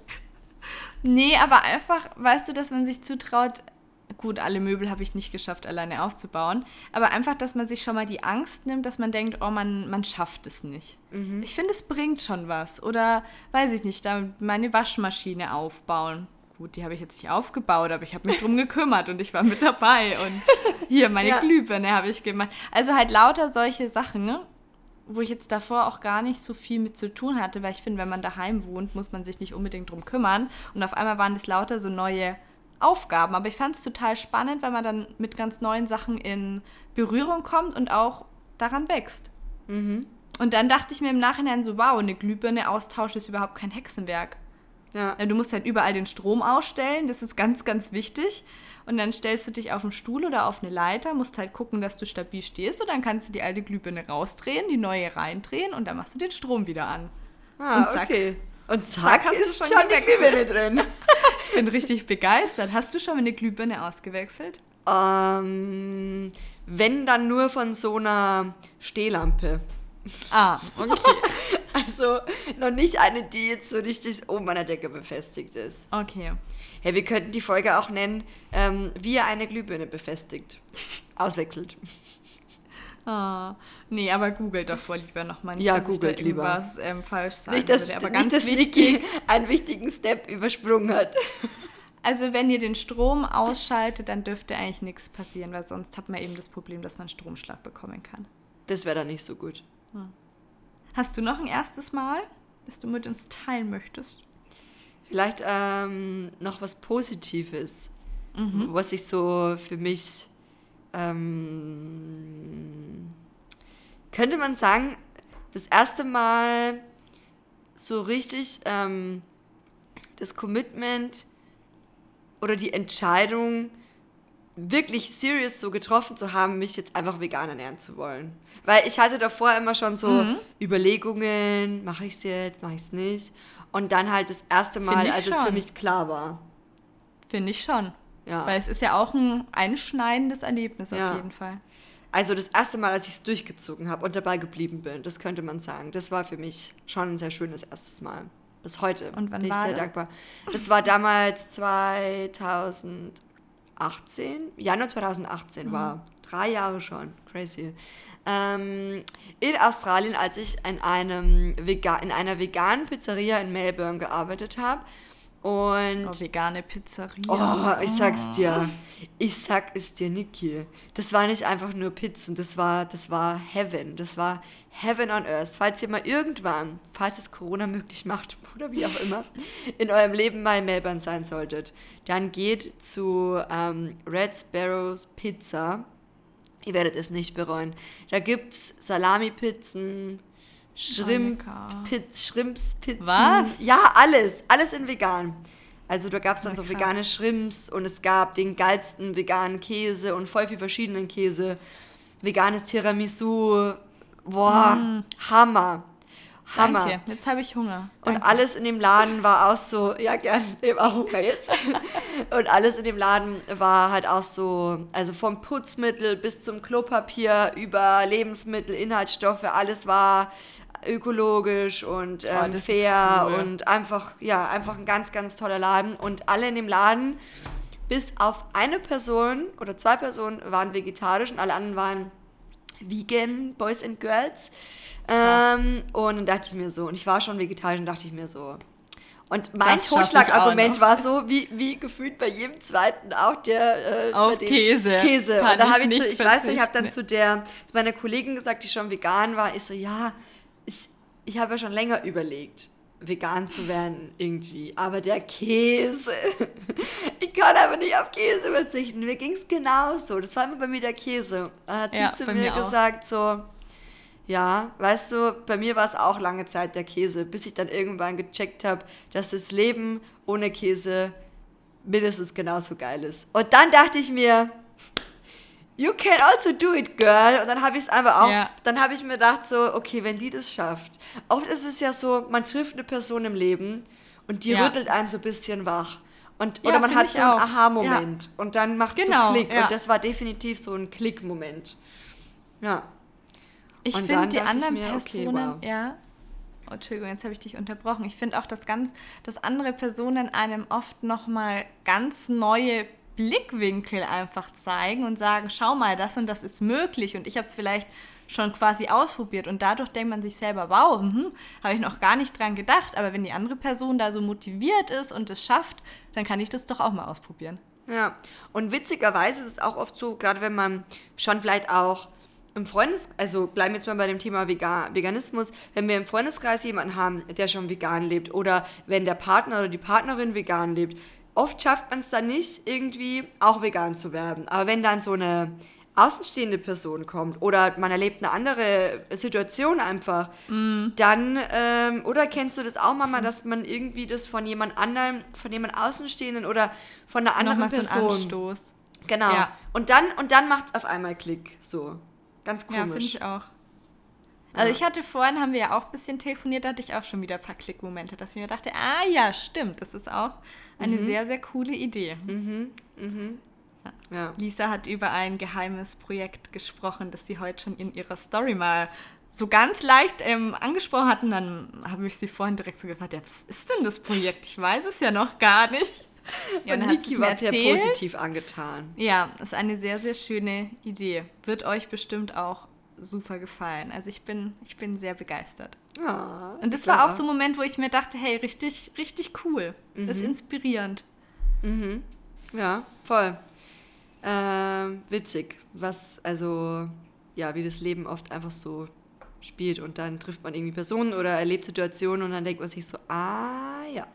Nee, aber einfach, weißt du, dass man sich zutraut, gut, alle Möbel habe ich nicht geschafft, alleine aufzubauen. Aber einfach, dass man sich schon mal die Angst nimmt, dass man denkt, oh, man, man schafft es nicht. Mhm. Ich finde, es bringt schon was. Oder, weiß ich nicht, da meine Waschmaschine aufbauen. Gut, die habe ich jetzt nicht aufgebaut, aber ich habe mich drum gekümmert und ich war mit dabei. Und hier, meine ja. Glühbirne habe ich gemacht. Also halt lauter solche Sachen, ne? wo ich jetzt davor auch gar nicht so viel mit zu tun hatte, weil ich finde, wenn man daheim wohnt, muss man sich nicht unbedingt drum kümmern. Und auf einmal waren das lauter so neue Aufgaben. Aber ich fand es total spannend, weil man dann mit ganz neuen Sachen in Berührung kommt und auch daran wächst. Mhm. Und dann dachte ich mir im Nachhinein so, wow, eine Glühbirne austauschen ist überhaupt kein Hexenwerk. Ja. Du musst halt überall den Strom ausstellen, das ist ganz, ganz wichtig. Und dann stellst du dich auf einen Stuhl oder auf eine Leiter, musst halt gucken, dass du stabil stehst und dann kannst du die alte Glühbirne rausdrehen, die neue reindrehen und dann machst du den Strom wieder an. Ah, und zack, okay. Und zack, zack ist schon, schon die Glühbirne drin. ich bin richtig begeistert. Hast du schon eine Glühbirne ausgewechselt? Ähm, wenn dann nur von so einer Stehlampe. Ah, okay. also noch nicht eine, die jetzt so richtig oben an der Decke befestigt ist. Okay. Hey, wir könnten die Folge auch nennen, ähm, wie er eine Glühbirne befestigt. Auswechselt. Ah, nee, aber googelt davor lieber nochmal nicht, ja, googelt lieber. ähm, falsch sagen nicht, dass, würde. Aber nicht, ganz dass wichtig, Niki einen wichtigen Step übersprungen hat. Also wenn ihr den Strom ausschaltet, dann dürfte eigentlich nichts passieren, weil sonst hat man eben das Problem, dass man Stromschlag bekommen kann. Das wäre dann nicht so gut. Hm. Hast du noch ein erstes Mal, das du mit uns teilen möchtest? Vielleicht ähm, noch was Positives, mhm. was ich so für mich ähm, könnte man sagen, das erste Mal so richtig ähm, das Commitment oder die Entscheidung wirklich serious so getroffen zu haben, mich jetzt einfach vegan ernähren zu wollen. Weil ich hatte davor immer schon so mhm. Überlegungen, mache ich es jetzt, mache ich es nicht. Und dann halt das erste Mal, als schon. es für mich klar war. Finde ich schon. Ja. Weil es ist ja auch ein einschneidendes Erlebnis ja. auf jeden Fall. Also das erste Mal, als ich es durchgezogen habe und dabei geblieben bin, das könnte man sagen. Das war für mich schon ein sehr schönes erstes Mal. Bis heute und wann bin ich war sehr das? dankbar. Das war damals 2018, Januar 2018 mhm. war. Drei Jahre schon, crazy. Ähm, in Australien, als ich in, einem Vega in einer veganen Pizzeria in Melbourne gearbeitet habe und oh, vegane Pizzeria. Oh, ich sag's dir. Ich sag es dir, Niki. Das war nicht einfach nur Pizzen, das war, das war Heaven. Das war Heaven on Earth. Falls ihr mal irgendwann, falls es Corona möglich macht oder wie auch immer, in eurem Leben mal in Melbourne sein solltet, dann geht zu ähm, Red Sparrows Pizza. Ihr werdet es nicht bereuen. Da gibt's Salami-Pizzen, Shrimp, Pit, Shrimps, Pizzen. Was? Ja, alles. Alles in vegan. Also da gab es dann so vegane Shrimps und es gab den geilsten veganen Käse und voll viel verschiedenen Käse. Veganes Tiramisu. Boah, mm. Hammer. Hammer. Danke, jetzt habe ich Hunger. Danke. Und alles in dem Laden war auch so, ja gern, eben auch Hunger jetzt. und alles in dem Laden war halt auch so, also vom Putzmittel bis zum Klopapier über Lebensmittel, Inhaltsstoffe, alles war ökologisch und oh, ähm, oh, fair cool. und einfach, ja, einfach ein ganz, ganz toller Laden. Und alle in dem Laden, bis auf eine Person oder zwei Personen, waren vegetarisch und alle anderen waren vegan, Boys and Girls. Ähm, und dann dachte ich mir so, und ich war schon vegetarisch und dachte ich mir so. Und mein Totschlagargument war so, wie, wie gefühlt bei jedem zweiten auch der äh, Auf Käse. Käse. Kann und da habe ich, zu, ich weiß nicht, ich habe dann zu der, zu meiner Kollegin gesagt, die schon vegan war, ich so, ja, ich, ich habe ja schon länger überlegt, vegan zu werden irgendwie. Aber der Käse, ich kann aber nicht auf Käse verzichten. Mir ging es genauso. Das war immer bei mir der Käse. Dann hat sie ja, zu mir, mir gesagt so, ja, weißt du, bei mir war es auch lange Zeit der Käse, bis ich dann irgendwann gecheckt habe, dass das Leben ohne Käse mindestens genauso geil ist. Und dann dachte ich mir, you can also do it, girl. Und dann habe ich es einfach auch, ja. dann habe ich mir gedacht so, okay, wenn die das schafft. Oft ist es ja so, man trifft eine Person im Leben und die ja. rüttelt einen so ein bisschen wach. Und, oder ja, man hat so einen Aha-Moment und dann macht es genau, so Klick. Und das war definitiv so ein Klick-Moment. Ja. Ich finde die anderen mir, Personen, okay, wow. ja. Oh, Entschuldigung, jetzt habe ich dich unterbrochen. Ich finde auch, dass ganz, dass andere Personen einem oft nochmal ganz neue Blickwinkel einfach zeigen und sagen, schau mal, das und das ist möglich und ich habe es vielleicht schon quasi ausprobiert und dadurch denkt man sich selber, wow, hm, habe ich noch gar nicht dran gedacht, aber wenn die andere Person da so motiviert ist und es schafft, dann kann ich das doch auch mal ausprobieren. Ja, und witzigerweise ist es auch oft so, gerade wenn man schon vielleicht auch im Freundes, also bleiben wir jetzt mal bei dem Thema Vegan, Veganismus, wenn wir im Freundeskreis jemanden haben, der schon vegan lebt oder wenn der Partner oder die Partnerin vegan lebt, oft schafft man es dann nicht irgendwie auch vegan zu werden. Aber wenn dann so eine außenstehende Person kommt oder man erlebt eine andere Situation einfach, mm. dann, ähm, oder kennst du das auch mal, dass man irgendwie das von jemand anderem, von jemand Außenstehenden oder von einer anderen Nochmal Person. So ein Anstoß. Genau. Ja. Und dann, und dann macht es auf einmal Klick. So. Ganz komisch. Ja, finde ich auch. Also ich hatte vorhin, haben wir ja auch ein bisschen telefoniert, da hatte ich auch schon wieder ein paar Klickmomente, dass ich mir dachte, ah ja, stimmt, das ist auch eine mhm. sehr, sehr coole Idee. Mhm. Mhm. Ja. Ja. Lisa hat über ein geheimes Projekt gesprochen, das sie heute schon in ihrer Story mal so ganz leicht ähm, angesprochen hatten. Dann habe ich sie vorhin direkt so gefragt, ja, was ist denn das Projekt? Ich weiß es ja noch gar nicht. Ja, und, und Niki war ja positiv angetan. Ja, ist eine sehr, sehr schöne Idee. Wird euch bestimmt auch super gefallen. Also ich bin, ich bin sehr begeistert. Ja, und das klar. war auch so ein Moment, wo ich mir dachte, hey, richtig, richtig cool. Mhm. Das ist inspirierend. Mhm. Ja, voll. Ähm, witzig, was, also, ja, wie das Leben oft einfach so spielt und dann trifft man irgendwie Personen oder erlebt Situationen und dann denkt man sich so, ah ja,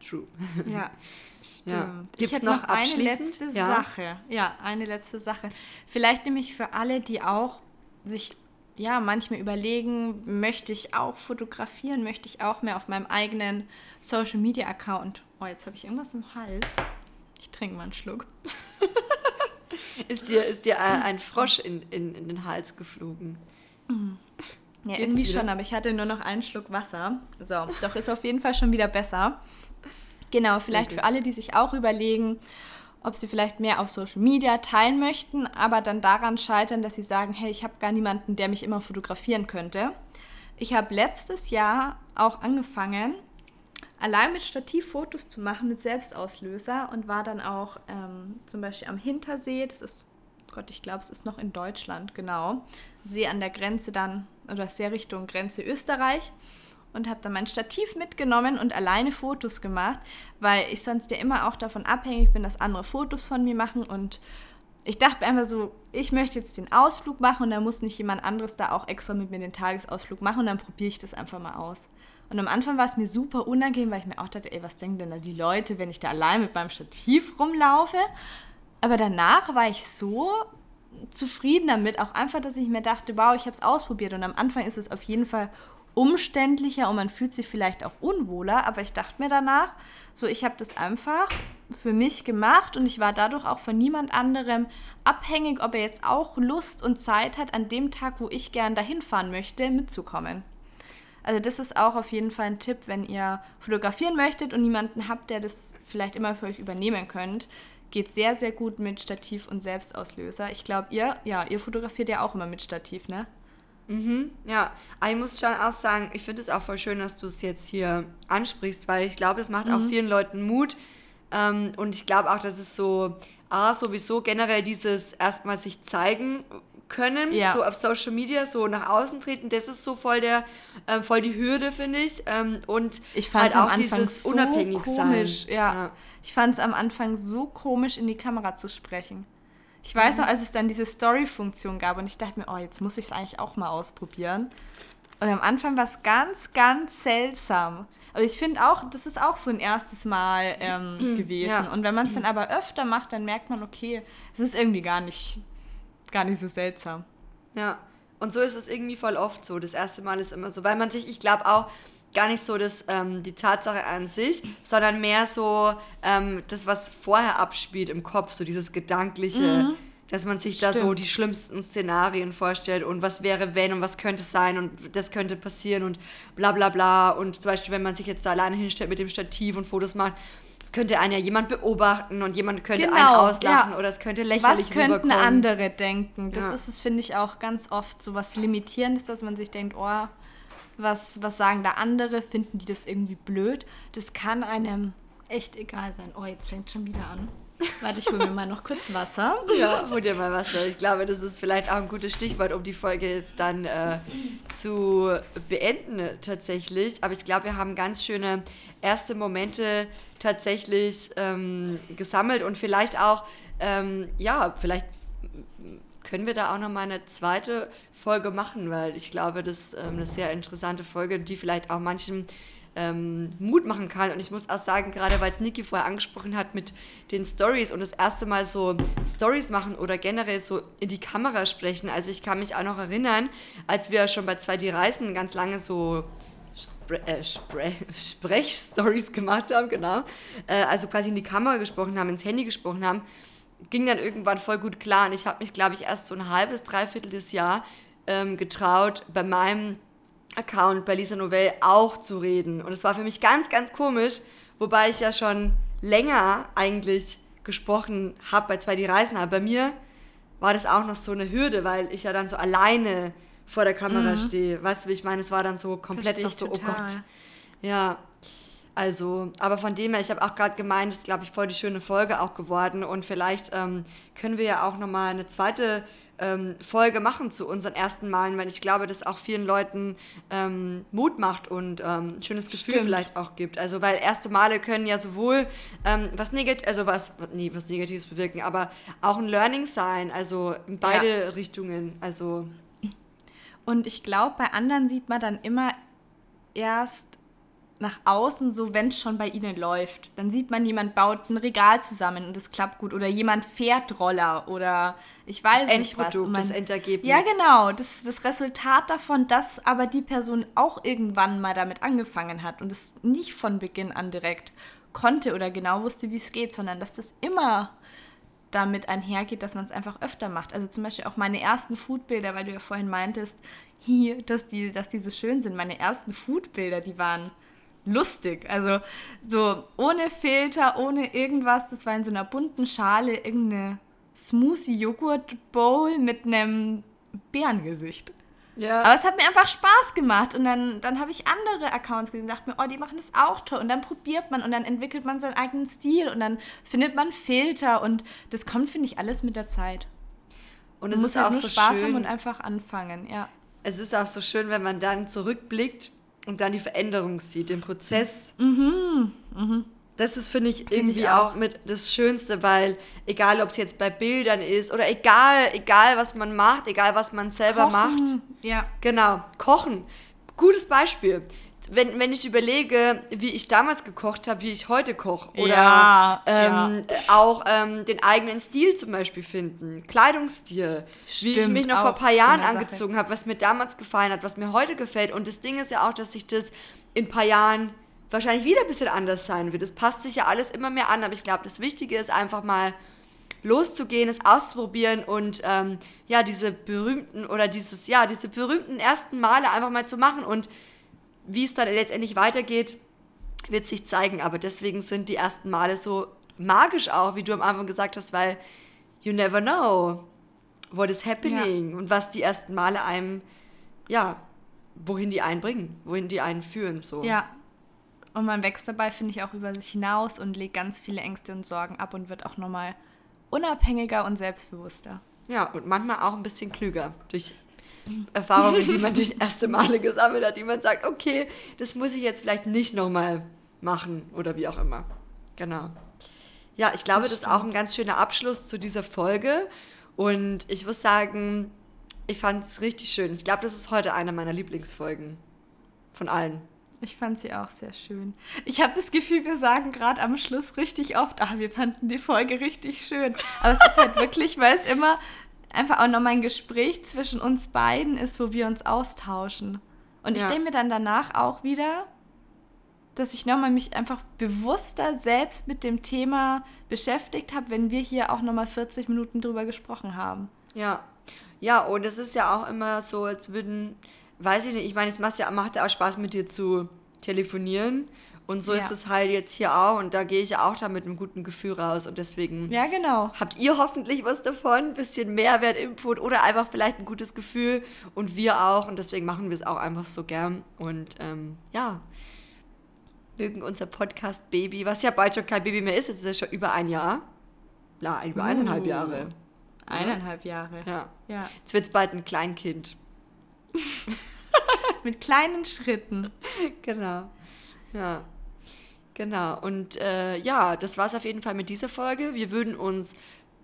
True. Ja, stimmt. Ja. Gibt es noch, noch eine letzte ja? Sache? Ja, eine letzte Sache. Vielleicht nämlich für alle, die auch sich ja manchmal überlegen, möchte ich auch fotografieren, möchte ich auch mehr auf meinem eigenen Social Media Account. Oh, jetzt habe ich irgendwas im Hals. Ich trinke mal einen Schluck. ist dir, ist dir ein Frosch in, in, in den Hals geflogen? Ja, Geht's irgendwie wieder? schon, aber ich hatte nur noch einen Schluck Wasser. So, doch ist auf jeden Fall schon wieder besser. Genau, vielleicht für alle, die sich auch überlegen, ob sie vielleicht mehr auf Social Media teilen möchten, aber dann daran scheitern, dass sie sagen, hey, ich habe gar niemanden, der mich immer fotografieren könnte. Ich habe letztes Jahr auch angefangen, allein mit Stativfotos zu machen, mit Selbstauslöser und war dann auch ähm, zum Beispiel am Hintersee, das ist, Gott, ich glaube, es ist noch in Deutschland, genau, See an der Grenze dann, oder sehr Richtung Grenze Österreich und habe dann mein Stativ mitgenommen und alleine Fotos gemacht, weil ich sonst ja immer auch davon abhängig bin, dass andere Fotos von mir machen und ich dachte einfach so, ich möchte jetzt den Ausflug machen und da muss nicht jemand anderes da auch extra mit mir den Tagesausflug machen und dann probiere ich das einfach mal aus. Und am Anfang war es mir super unangenehm, weil ich mir auch dachte, ey, was denken denn da die Leute, wenn ich da allein mit meinem Stativ rumlaufe? Aber danach war ich so zufrieden damit, auch einfach, dass ich mir dachte, wow, ich habe es ausprobiert und am Anfang ist es auf jeden Fall umständlicher und man fühlt sich vielleicht auch unwohler, aber ich dachte mir danach, so ich habe das einfach für mich gemacht und ich war dadurch auch von niemand anderem abhängig, ob er jetzt auch Lust und Zeit hat, an dem Tag, wo ich gern dahin fahren möchte, mitzukommen. Also das ist auch auf jeden Fall ein Tipp, wenn ihr fotografieren möchtet und niemanden habt, der das vielleicht immer für euch übernehmen könnt. Geht sehr, sehr gut mit Stativ und Selbstauslöser. Ich glaube, ihr, ja, ihr fotografiert ja auch immer mit Stativ, ne? Mhm, ja, aber ich muss schon auch sagen, ich finde es auch voll schön, dass du es jetzt hier ansprichst, weil ich glaube, es macht mhm. auch vielen Leuten Mut. Ähm, und ich glaube auch, dass es so, ah, sowieso generell dieses erstmal sich zeigen können, ja. so auf Social Media, so nach außen treten, das ist so voll der, ähm, voll die Hürde, finde ich. Ähm, und ich fand halt auch dieses so unabhängig komisch, sein. Ja. ja. Ich fand es am Anfang so komisch, in die Kamera zu sprechen. Ich weiß mhm. noch, als es dann diese Story-Funktion gab und ich dachte mir, oh, jetzt muss ich es eigentlich auch mal ausprobieren. Und am Anfang war es ganz, ganz seltsam. Aber ich finde auch, das ist auch so ein erstes Mal ähm, gewesen. Ja. Und wenn man es dann aber öfter macht, dann merkt man, okay, es ist irgendwie gar nicht, gar nicht so seltsam. Ja, und so ist es irgendwie voll oft so. Das erste Mal ist immer so, weil man sich, ich glaube auch, gar nicht so das, ähm, die Tatsache an sich, sondern mehr so ähm, das, was vorher abspielt im Kopf, so dieses Gedankliche, mhm. dass man sich Stimmt. da so die schlimmsten Szenarien vorstellt und was wäre, wenn und was könnte sein und das könnte passieren und bla bla bla. Und zum Beispiel, wenn man sich jetzt da alleine hinstellt mit dem Stativ und Fotos macht, es könnte einen ja jemand beobachten und jemand könnte genau, einen auslachen ja. oder es könnte lächerlich Was könnten andere denken? Das ja. ist es, finde ich, auch ganz oft so was Limitierendes, dass man sich denkt, oh, was, was sagen da andere? Finden die das irgendwie blöd? Das kann einem echt egal sein. Oh, jetzt fängt schon wieder an. Warte, ich hole mir mal noch kurz Wasser. Ja, hol dir mal Wasser. Ich glaube, das ist vielleicht auch ein gutes Stichwort, um die Folge jetzt dann äh, zu beenden tatsächlich. Aber ich glaube, wir haben ganz schöne erste Momente tatsächlich ähm, gesammelt und vielleicht auch, ähm, ja, vielleicht können wir da auch noch mal eine zweite Folge machen, weil ich glaube, das ist ähm, eine sehr interessante Folge, die vielleicht auch manchen ähm, Mut machen kann. Und ich muss auch sagen, gerade weil es Niki vorher angesprochen hat mit den Stories und das erste Mal so Stories machen oder generell so in die Kamera sprechen. Also ich kann mich auch noch erinnern, als wir schon bei 2D Reisen ganz lange so Spre äh, Spre Sprechstories gemacht haben, genau. Äh, also quasi in die Kamera gesprochen haben, ins Handy gesprochen haben ging dann irgendwann voll gut klar. Und ich habe mich, glaube ich, erst so ein halbes, dreiviertel des Jahr ähm, getraut, bei meinem Account bei Lisa Novell auch zu reden. Und es war für mich ganz, ganz komisch, wobei ich ja schon länger eigentlich gesprochen habe bei zwei die Reisen. Aber bei mir war das auch noch so eine Hürde, weil ich ja dann so alleine vor der Kamera mhm. stehe. Weißt du, wie ich meine? Es war dann so komplett noch so, total. oh Gott. Ja, also, aber von dem her, ich habe auch gerade gemeint, das ist, glaube ich, voll die schöne Folge auch geworden. Und vielleicht ähm, können wir ja auch nochmal eine zweite ähm, Folge machen zu unseren ersten Malen, weil ich glaube, das auch vielen Leuten ähm, Mut macht und ähm, ein schönes Gefühl Stimmt. vielleicht auch gibt. Also, weil erste Male können ja sowohl ähm, was Negatives, also was, nee, was Negatives bewirken, aber auch ein Learning sein, also in beide ja. Richtungen. Also. Und ich glaube, bei anderen sieht man dann immer erst nach außen so, wenn es schon bei ihnen läuft. Dann sieht man, jemand baut ein Regal zusammen und es klappt gut. Oder jemand fährt Roller oder ich weiß das nicht was. Man, das Endergebnis. Ja, genau. Das ist das Resultat davon, dass aber die Person auch irgendwann mal damit angefangen hat und es nicht von Beginn an direkt konnte oder genau wusste, wie es geht, sondern dass das immer damit einhergeht, dass man es einfach öfter macht. Also zum Beispiel auch meine ersten Foodbilder, weil du ja vorhin meintest, hier, dass die, dass die so schön sind. Meine ersten Foodbilder, die waren lustig. Also so ohne Filter, ohne irgendwas. Das war in so einer bunten Schale irgendeine Smoothie-Joghurt-Bowl mit einem Bärengesicht. Ja. Aber es hat mir einfach Spaß gemacht. Und dann, dann habe ich andere Accounts gesehen und dachte mir, oh, die machen das auch toll. Und dann probiert man und dann entwickelt man seinen eigenen Stil und dann findet man Filter. Und das kommt, finde ich, alles mit der Zeit. Und es muss halt auch nur so Spaß schön. haben und einfach anfangen, ja. Es ist auch so schön, wenn man dann zurückblickt und dann die Veränderung sieht, den Prozess. Mhm. Mhm. Das ist, finde ich, find irgendwie ich auch. auch. mit das Schönste, weil egal, ob es jetzt bei Bildern ist oder egal, egal, was man macht, egal, was man selber Kochen. macht. Ja. Genau, kochen. Gutes Beispiel. Wenn, wenn ich überlege, wie ich damals gekocht habe, wie ich heute koche, oder Ja, ähm, auch ähm, den eigenen Stil zum Beispiel finden, Kleidungsstil, wie ich Stimmt, mich noch vor ein paar Jahren angezogen habe, was mir damals gefallen hat, was mir heute gefällt. Und das Ding ist ja auch, dass sich das in ein paar Jahren wahrscheinlich wieder ein bisschen anders sein wird. Es passt sich ja alles immer mehr an, aber ich glaube, das Wichtige ist einfach mal loszugehen, es auszuprobieren und ähm, ja, diese berühmten oder dieses, ja, diese berühmten ersten Male einfach mal zu machen und wie es dann letztendlich weitergeht, wird sich zeigen. Aber deswegen sind die ersten Male so magisch auch, wie du am Anfang gesagt hast, weil you never know what is happening und was die ersten Male einem, ja, wohin die einen bringen, wohin die einen führen. So. Ja. Und man wächst dabei, finde ich, auch über sich hinaus und legt ganz viele Ängste und Sorgen ab und wird auch nochmal unabhängiger und selbstbewusster. Ja, und manchmal auch ein bisschen klüger durch Erfahrungen, die man durch erste Male gesammelt hat, die man sagt, okay, das muss ich jetzt vielleicht nicht nochmal machen oder wie auch immer. Genau. Ja, ich glaube, das, ist auch ein ganz schöner Abschluss zu dieser Folge. Und ich muss sagen, ich fand es richtig schön. Ich glaube, das ist heute eine meiner Lieblingsfolgen. Von allen. Ich fand sie auch sehr schön. Ich habe das Gefühl, wir sagen gerade am Schluss richtig oft, ach, wir fanden die Folge richtig schön. Aber es ist halt wirklich, weil es immer einfach auch nochmal ein Gespräch zwischen uns beiden ist, wo wir uns austauschen. Und ich Ja. denke mir dann danach auch wieder, dass ich nochmal mich einfach bewusster selbst mit dem Thema beschäftigt habe, wenn wir hier auch nochmal 40 Minuten drüber gesprochen haben. Ja. Ja, und es ist ja auch immer so, als würden, weiß ich nicht, ich meine, es macht ja, macht ja auch Spaß mit dir zu telefonieren. Und so Ja. ist es halt jetzt hier auch. Und da gehe ich ja auch da mit einem guten Gefühl raus. Und deswegen Ja, genau. habt ihr hoffentlich was davon, ein bisschen Mehrwert, Input oder einfach vielleicht ein gutes Gefühl. Und wir auch. Und deswegen machen wir es auch einfach so gern. Und ähm, ja, mögen unser Podcast Baby, was ja bald schon kein Baby mehr ist, jetzt ist es schon über ein Jahr. Na, über eineinhalb Uh. Jahre. Eineinhalb Jahre. Ja. ja. Jetzt wird es bald ein Kleinkind. Mit kleinen Schritten. Genau. Ja. Genau. Und äh, ja, das war es auf jeden Fall mit dieser Folge. Wir würden uns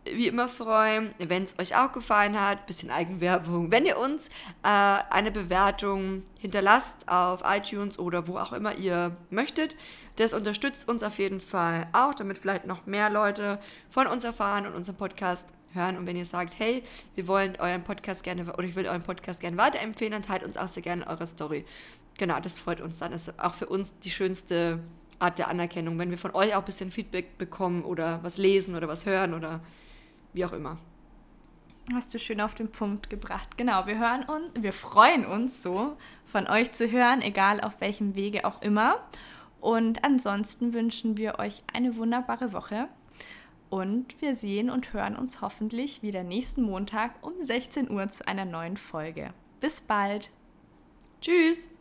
wie immer freuen, wenn es euch auch gefallen hat, bisschen Eigenwerbung, wenn ihr uns äh, eine Bewertung hinterlasst auf iTunes oder wo auch immer ihr möchtet. Das unterstützt uns auf jeden Fall auch, damit vielleicht noch mehr Leute von uns erfahren und unseren Podcast hören. Und wenn ihr sagt, hey, wir wollen euren Podcast gerne oder ich will euren Podcast gerne weiterempfehlen, dann teilt uns auch sehr gerne eure Story. Genau, das freut uns dann. Das ist auch für uns die schönste Art der Anerkennung, wenn wir von euch auch ein bisschen Feedback bekommen oder was lesen oder was hören oder wie auch immer. Hast du schön auf den Punkt gebracht. Genau, wir hören uns, wir freuen uns so, von euch zu hören, egal auf welchem Wege auch immer. Und ansonsten wünschen wir euch eine wunderbare Woche. Und wir sehen und hören uns hoffentlich wieder nächsten Montag um 16 Uhr zu einer neuen Folge. Bis bald! Tschüss!